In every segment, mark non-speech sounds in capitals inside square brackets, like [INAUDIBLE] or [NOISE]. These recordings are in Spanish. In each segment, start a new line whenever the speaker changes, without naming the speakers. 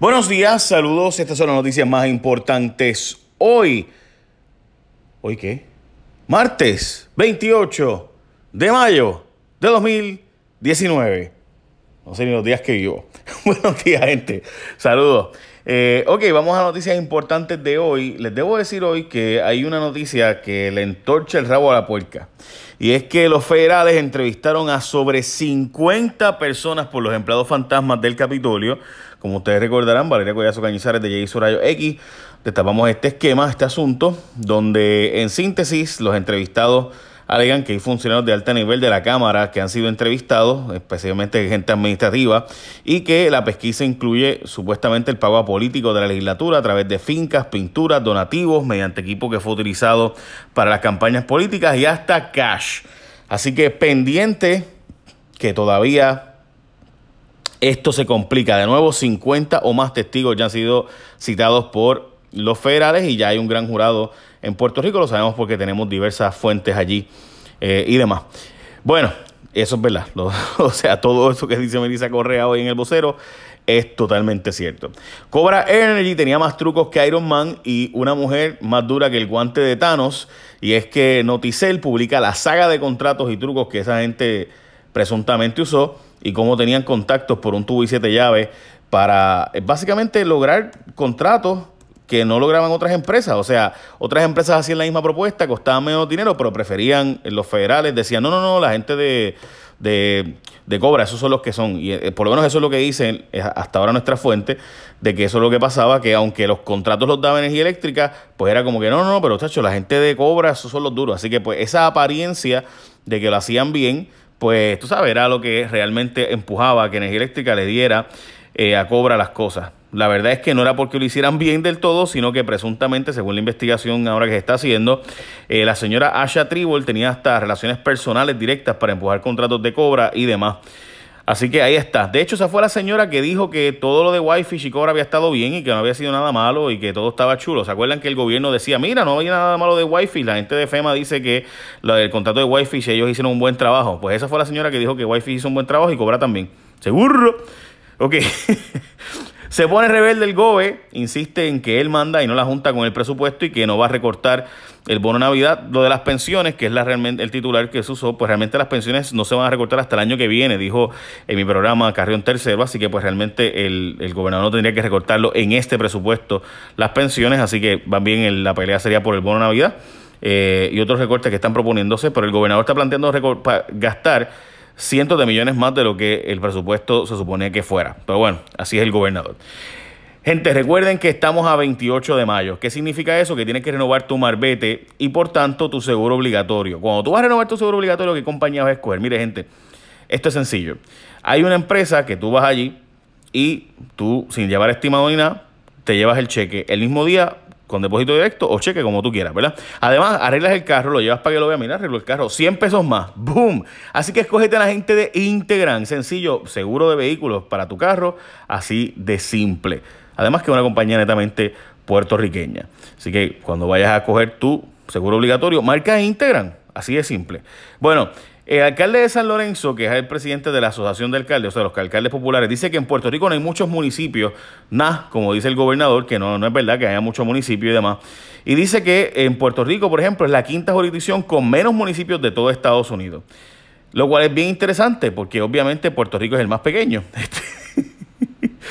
Buenos días, saludos. Estas son las noticias más importantes hoy. ¿Hoy qué? Martes 28 de mayo de 2019. No sé ni los días que vivo. [LAUGHS] Buenos días, gente. Saludos. Eh, ok, vamos a noticias importantes de hoy. Les debo decir hoy que hay una noticia que le entorcha el rabo a la puerca. Y es que los federales entrevistaron a sobre 50 personas por los empleados fantasmas del Capitolio como ustedes recordarán, Valeria Collazo Cañizares de J. Rayo X, destapamos este esquema, este asunto, donde en síntesis los entrevistados alegan que hay funcionarios de alto nivel de la Cámara que han sido entrevistados, especialmente gente administrativa, y que la pesquisa incluye supuestamente el pago a políticos de la legislatura a través de fincas, pinturas, donativos, mediante equipo que fue utilizado para las campañas políticas y hasta cash. Así que pendiente que todavía esto se complica. De nuevo, 50 o más testigos ya han sido citados por los federales y ya hay un gran jurado en Puerto Rico. Lo sabemos porque tenemos diversas fuentes allí eh, y demás. Bueno, eso es verdad. [LAUGHS] o sea, todo eso que dice Melissa Correa hoy en el vocero es totalmente cierto. Cobra Energy tenía más trucos que Iron Man y una mujer más dura que el guante de Thanos. Y es que Noticel publica la saga de contratos y trucos que esa gente presuntamente usó y cómo tenían contactos por un tubo y siete llaves para eh, básicamente lograr contratos que no lograban otras empresas. O sea, otras empresas hacían la misma propuesta, costaban menos dinero, pero preferían los federales, decían, no, no, no, la gente de, de, de Cobra, esos son los que son. Y eh, por lo menos eso es lo que dicen hasta ahora nuestra fuente, de que eso es lo que pasaba, que aunque los contratos los daba energía eléctrica, pues era como que no, no, no, pero chacho, la gente de Cobra, esos son los duros. Así que pues esa apariencia de que lo hacían bien, pues tú sabes, era lo que realmente empujaba a que Energía Eléctrica le diera eh, a Cobra las cosas. La verdad es que no era porque lo hicieran bien del todo, sino que presuntamente, según la investigación ahora que se está haciendo, eh, la señora Asha Tribble tenía hasta relaciones personales directas para empujar contratos de Cobra y demás. Así que ahí está. De hecho, esa fue la señora que dijo que todo lo de Wi-Fi y Cobra había estado bien y que no había sido nada malo y que todo estaba chulo. ¿Se acuerdan que el gobierno decía, mira, no había nada malo de Wi-Fi? La gente de FEMA dice que el contrato de Wi-Fi, ellos hicieron un buen trabajo. Pues esa fue la señora que dijo que Wi-Fi hizo un buen trabajo y Cobra también. Seguro. Ok. [LAUGHS] Se pone rebelde el GOBE, insiste en que él manda y no la junta con el presupuesto y que no va a recortar el bono Navidad. Lo de las pensiones, que es la, realmente el titular que se usó, pues realmente las pensiones no se van a recortar hasta el año que viene, dijo en mi programa Carrión Tercero, así que pues realmente el, el gobernador no tendría que recortarlo en este presupuesto las pensiones, así que van bien, la pelea sería por el bono Navidad. Eh, y otros recortes que están proponiéndose, pero el gobernador está planteando gastar cientos de millones más de lo que el presupuesto se suponía que fuera. Pero bueno, así es el gobernador. Gente, recuerden que estamos a 28 de mayo. ¿Qué significa eso? Que tienes que renovar tu marbete y por tanto tu seguro obligatorio. Cuando tú vas a renovar tu seguro obligatorio, ¿qué compañía vas a escoger? Mire, gente, esto es sencillo. Hay una empresa que tú vas allí y tú, sin llevar estimado ni nada, te llevas el cheque el mismo día con depósito directo o cheque, como tú quieras, ¿verdad? Además, arreglas el carro, lo llevas para que lo vea, mira, arreglo el carro, 100 pesos más, ¡boom! Así que escógete a la gente de Integran, sencillo, seguro de vehículos para tu carro, así de simple. Además que es una compañía netamente puertorriqueña. Así que cuando vayas a coger tu seguro obligatorio, marca Integran, así de simple. Bueno, el alcalde de San Lorenzo, que es el presidente de la Asociación de Alcaldes, o sea, los alcaldes populares, dice que en Puerto Rico no hay muchos municipios, nada, como dice el gobernador, que no, no es verdad que haya muchos municipios y demás. Y dice que en Puerto Rico, por ejemplo, es la quinta jurisdicción con menos municipios de todo Estados Unidos. Lo cual es bien interesante, porque obviamente Puerto Rico es el más pequeño. [LAUGHS]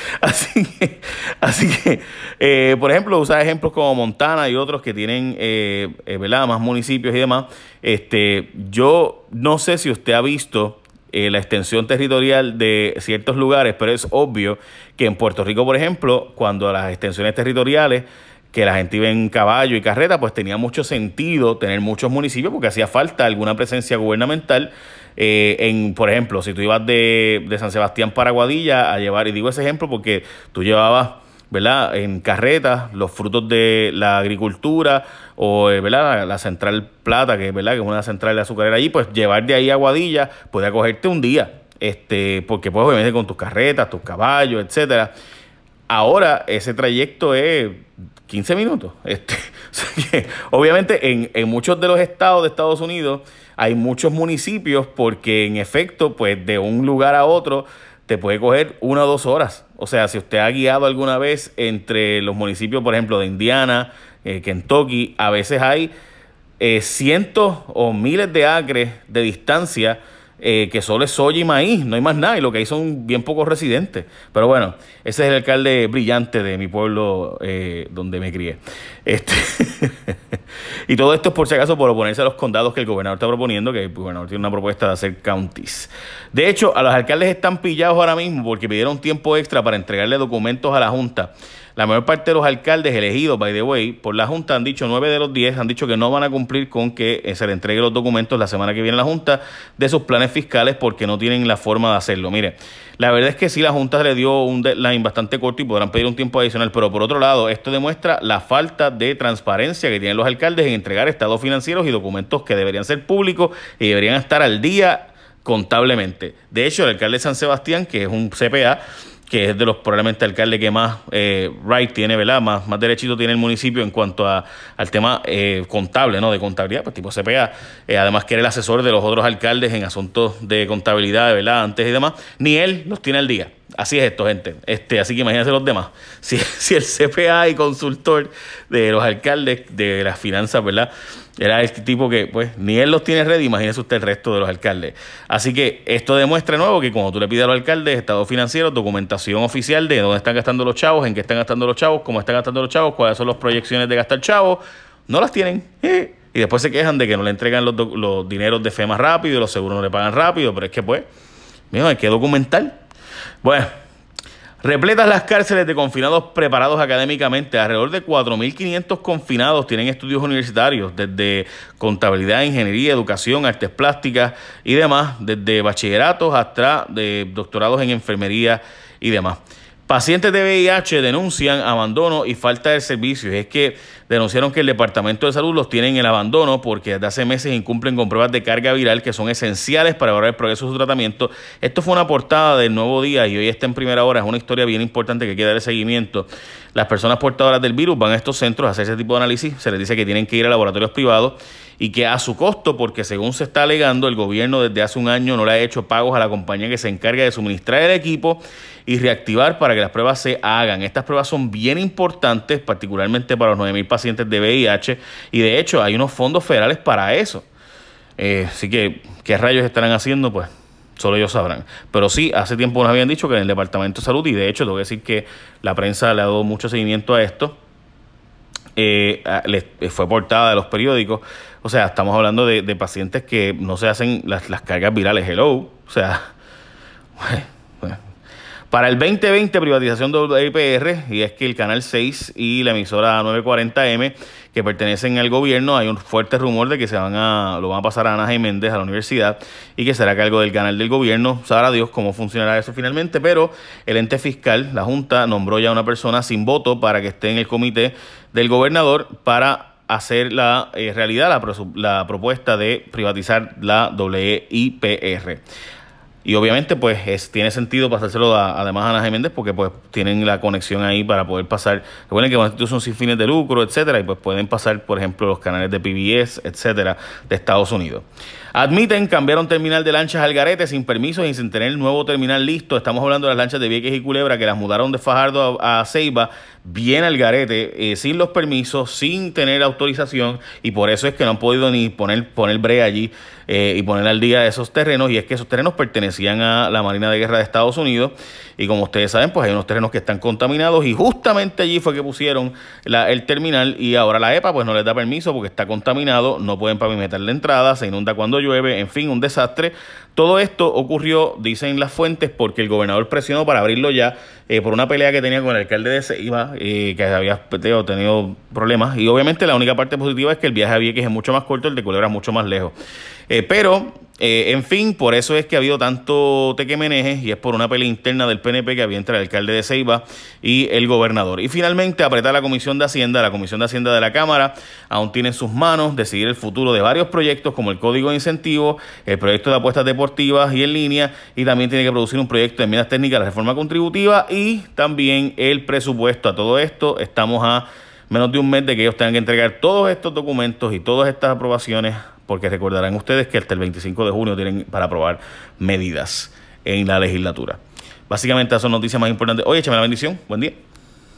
[LAUGHS] Así que, [LAUGHS] así que eh, por ejemplo, usar ejemplos como Montana y otros que tienen eh, eh, más municipios y demás. Este, yo no sé si usted ha visto la extensión territorial de ciertos lugares, pero es obvio que en Puerto Rico, por ejemplo, cuando las extensiones territoriales que la gente iba en caballo y carreta, pues tenía mucho sentido tener muchos municipios porque hacía falta alguna presencia gubernamental. Eh, en, por ejemplo, si tú ibas de, de San Sebastián para Guadilla a llevar, y digo ese ejemplo porque tú llevabas ¿verdad? En carretas, los frutos de la agricultura o, eh, ¿verdad? La, central plata, que, ¿verdad? Que es una central de azucarera allí, pues llevar de ahí a Guadilla puede acogerte un día, este, porque pues obviamente con tus carretas, tus caballos, etcétera. Ahora ese trayecto es 15 minutos. [LAUGHS] Este, obviamente en, en, muchos de los estados de Estados Unidos hay muchos municipios porque en efecto, pues de un lugar a otro te puede coger una o dos horas. O sea, si usted ha guiado alguna vez entre los municipios, por ejemplo, de Indiana, eh, Kentucky, a veces hay eh, cientos o miles de acres de distancia eh, que solo es soya y maíz, no hay más nada, y lo que hay son bien pocos residentes. Pero bueno, ese es el alcalde brillante de mi pueblo donde me crié. Este [LAUGHS] y todo esto es por si acaso por oponerse a los condados que el gobernador está proponiendo, que el gobernador tiene una propuesta de hacer counties. De hecho, a los alcaldes están pillados ahora mismo porque pidieron tiempo extra para entregarle documentos a la Junta la mayor parte de los alcaldes elegidos, by the way, por la Junta han dicho, nueve de los diez han dicho que no van a cumplir con que se le entregue los documentos la semana que viene a la Junta de sus planes fiscales porque no tienen la forma de hacerlo. Mire, la verdad es que sí, la Junta le dio un deadline bastante corto y podrán pedir un tiempo adicional, pero por otro lado, esto demuestra la falta de transparencia que tienen los alcaldes en entregar estados financieros y documentos que deberían ser públicos y deberían estar al día contablemente. De hecho, el alcalde de San Sebastián, que es un CPA, que es de los probablemente alcaldes que más eh, right tiene, ¿verdad? Más, más derechito tiene el municipio en cuanto a, al tema eh, contable, ¿no? De contabilidad, pues tipo CPA. Eh, además que era el asesor de los otros alcaldes en asuntos de contabilidad, ¿verdad? Antes y demás. Ni él los tiene al día. Así es esto, gente. Este, así que imagínense los demás. [LAUGHS] Si, el CPA y consultor de los alcaldes de las finanzas, ¿verdad? Era este tipo que, pues, ni él los tiene ready, imagínese usted el resto de los alcaldes. Así que esto demuestra de nuevo que cuando tú le pides a los alcaldes estado financiero, documentación oficial de dónde están gastando los chavos, en qué están gastando los chavos, cómo están gastando los chavos, cuáles son las proyecciones de gastar chavos, no las tienen. Y después se quejan de que no le entregan los, los dineros de FEMA rápido, los seguros no le pagan rápido, pero es que, pues, hay que documentar. Bueno. Repletas las cárceles de confinados preparados académicamente. Alrededor de 4.500 confinados tienen estudios universitarios, desde contabilidad, ingeniería, educación, artes plásticas y demás, desde bachilleratos hasta de doctorados en enfermería y demás. Pacientes de VIH denuncian abandono y falta de servicios. Es que denunciaron que el Departamento de Salud los tiene en el abandono porque desde hace meses incumplen con pruebas de carga viral que son esenciales para evaluar el progreso de su tratamiento. Esto fue una portada del Nuevo Día y hoy está en primera hora. Es una historia bien importante que hay que darle seguimiento. Las personas portadoras del virus van a estos centros a hacer ese tipo de análisis. Se les dice que tienen que ir a laboratorios privados y que a su costo, porque según se está alegando, el gobierno desde hace un año no le ha hecho pagos a la compañía que se encarga de suministrar el equipo y reactivar para que las pruebas se hagan. Estas pruebas son bien importantes, particularmente para los 9.000 pacientes de VIH, y de hecho hay unos fondos federales para eso. Eh, así que, ¿qué rayos estarán haciendo? Pues solo ellos sabrán. Pero sí, hace tiempo nos habían dicho que en el Departamento de Salud, y de hecho tengo que decir que la prensa le ha dado mucho seguimiento a esto, eh, fue portada de los periódicos. O sea, estamos hablando de, pacientes que no se hacen las, las cargas virales. Hello. O sea, [LAUGHS] Para el 2020, privatización de IPR, y es que el Canal 6 y la emisora 940M, que pertenecen al gobierno, hay un fuerte rumor de que se van a, lo van a pasar a Ana. Méndez a la universidad y que será cargo del canal del gobierno. Sabrá Dios cómo funcionará eso finalmente, pero el ente fiscal, la Junta, nombró ya una persona sin voto para que esté en el comité del gobernador para hacer la eh, realidad la, la propuesta de privatizar la WIPR. Y obviamente, pues es, tiene sentido pasárselo además a Ana Jiménez porque pues tienen la conexión ahí para poder pasar. Recuerden que una institución sin fines de lucro, etcétera, y pues pueden pasar, por ejemplo, los canales de PBS, etcétera, de Estados Unidos. Admiten cambiar un terminal de lanchas al garete sin permiso y sin tener el nuevo terminal listo. Estamos hablando de las lanchas de Vieques y Culebra que las mudaron de Fajardo a, Ceiba bien al garete, eh, sin los permisos, sin tener autorización y por eso es que no han podido ni poner, poner brea allí eh, y poner al día esos terrenos y es que esos terrenos pertenecían a la Marina de Guerra de Estados Unidos y como ustedes saben pues hay unos terrenos que están contaminados y justamente allí fue que pusieron el terminal y ahora la EPA pues no les da permiso porque está contaminado, no pueden pavimentar la entrada, se inunda cuando llueve, en fin, un desastre. Todo esto ocurrió, dicen las fuentes, porque el gobernador presionó para abrirlo ya eh, por una pelea que tenía con el alcalde de Ceiba, eh, que había tenido problemas. Y obviamente la única parte positiva es que el viaje a Vieques es mucho más corto, el de Culebra es mucho más lejos. Eh, pero eh, en fin, por eso es que ha habido tanto tequemeneje y es por una pelea interna del PNP que había entre el alcalde de Ceiba y el gobernador. Y finalmente apretar la Comisión de Hacienda, la Comisión de Hacienda de la Cámara aún tiene en sus manos decidir el futuro de varios proyectos como el Código de Incentivos, el proyecto de apuestas deportivas y en línea y también tiene que producir un proyecto de enmiendas técnicas de la reforma contributiva y también el presupuesto. A todo esto estamos a menos de un mes de que ellos tengan que entregar todos estos documentos y todas estas aprobaciones porque recordarán ustedes que hasta el 25 de junio tienen para aprobar medidas en la legislatura. Básicamente, esas son noticias más importantes. Oye, échame la bendición. Buen día.